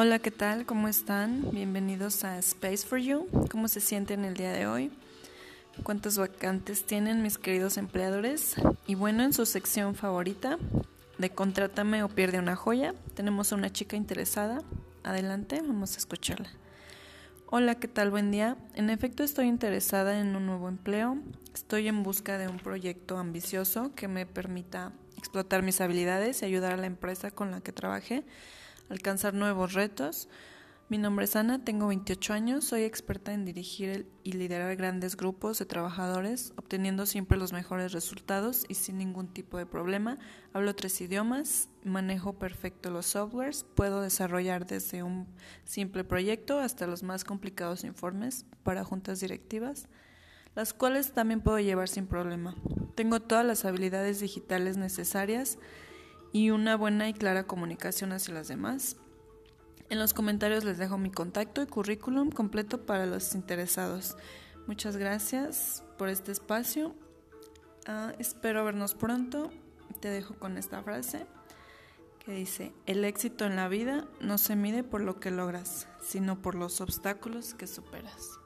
Hola, ¿qué tal? ¿Cómo están? Bienvenidos a Space for You. ¿Cómo se sienten el día de hoy? ¿Cuántas vacantes tienen mis queridos empleadores? Y bueno, en su sección favorita de Contrátame o pierde una joya, tenemos a una chica interesada. Adelante, vamos a escucharla. Hola, ¿qué tal? Buen día. En efecto, estoy interesada en un nuevo empleo. Estoy en busca de un proyecto ambicioso que me permita explotar mis habilidades y ayudar a la empresa con la que trabajé alcanzar nuevos retos. Mi nombre es Ana, tengo 28 años, soy experta en dirigir y liderar grandes grupos de trabajadores, obteniendo siempre los mejores resultados y sin ningún tipo de problema. Hablo tres idiomas, manejo perfecto los softwares, puedo desarrollar desde un simple proyecto hasta los más complicados informes para juntas directivas, las cuales también puedo llevar sin problema. Tengo todas las habilidades digitales necesarias y una buena y clara comunicación hacia los demás. En los comentarios les dejo mi contacto y currículum completo para los interesados. Muchas gracias por este espacio. Ah, espero vernos pronto. Te dejo con esta frase que dice, el éxito en la vida no se mide por lo que logras, sino por los obstáculos que superas.